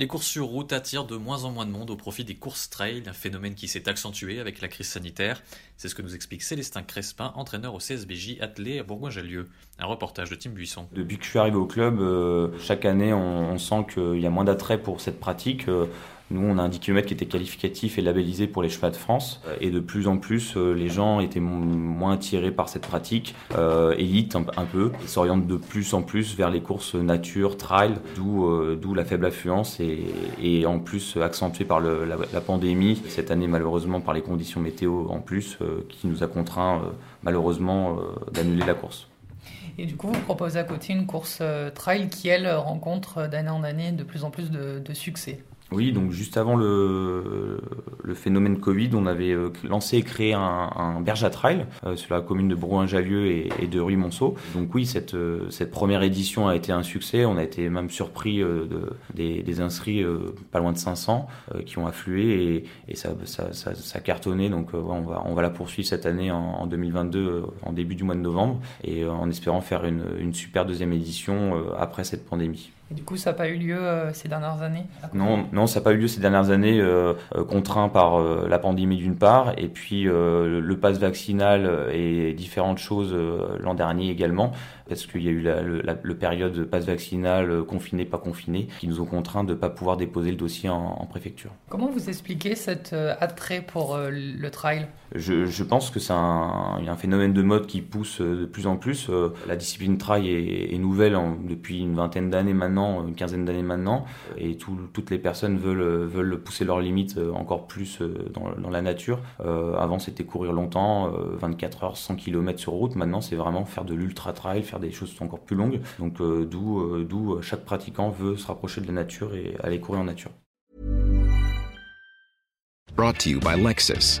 Les courses sur route attirent de moins en moins de monde au profit des courses trail, un phénomène qui s'est accentué avec la crise sanitaire. C'est ce que nous explique Célestin Crespin, entraîneur au CSBJ attelé à Bourgoin-Jallieu. Un reportage de Tim Buisson. Depuis que je suis arrivé au club, euh, chaque année, on, sent qu'il y a moins d'attrait pour cette pratique. Euh, nous, on a un 10 km qui était qualificatif et labellisé pour les chevaux de France. Euh, et de plus en plus, euh, les gens étaient moins attirés par cette pratique, euh, élite un, peu, et s'orientent de plus en plus vers les courses nature, trail, d'où la faible affluence et, en plus accentuée par la, pandémie. Cette année, malheureusement, par les conditions météo en plus, qui nous a contraint euh, malheureusement d'annuler la course. Et du coup, vous proposez à côté une course trail qui, elle, rencontre d'année en année de plus en plus de succès. Oui, donc juste avant le, phénomène Covid, on avait euh, lancé et créé un, berge à trail euh, sur la commune de Brouin-Jallieu et, de Ruy-Monceau. Donc oui, cette, euh, cette première édition a été un succès. On a été même surpris de, des, inscrits pas loin de 500 qui ont afflué et, ça, ça, ça, ça, cartonnait. Donc on, va, la poursuivre cette année en, en 2022, en début du mois de novembre, et en espérant faire une super deuxième édition après cette pandémie. Et du coup, ça n'a pas eu lieu euh, ces dernières années Non, non, ça n'a pas eu lieu ces dernières années, euh, contraint par euh, la pandémie d'une part, et puis le, le pass vaccinal et différentes choses l'an dernier également, parce qu'il y a eu la, la, le période passe vaccinal, confiné, pas confiné, qui nous ont contraints de ne pas pouvoir déposer le dossier en, en, préfecture. Comment vous expliquez cet attrait pour le trail? Je, je, pense que c'est un, un, phénomène de mode qui pousse de plus en plus. La discipline trail est, est nouvelle en, depuis une vingtaine d'années maintenant, une quinzaine d'années maintenant, et tout, toutes les personnes veulent, pousser leurs limites encore plus dans, dans la nature. Euh, avant, c'était courir longtemps, 24 heures, 100 km sur route. Maintenant, c'est vraiment faire de l'ultra trail, faire des choses encore plus longues. Donc, euh, d'où euh, d'où chaque pratiquant veut se rapprocher de la nature et aller courir en nature. Brought to you by Lexus.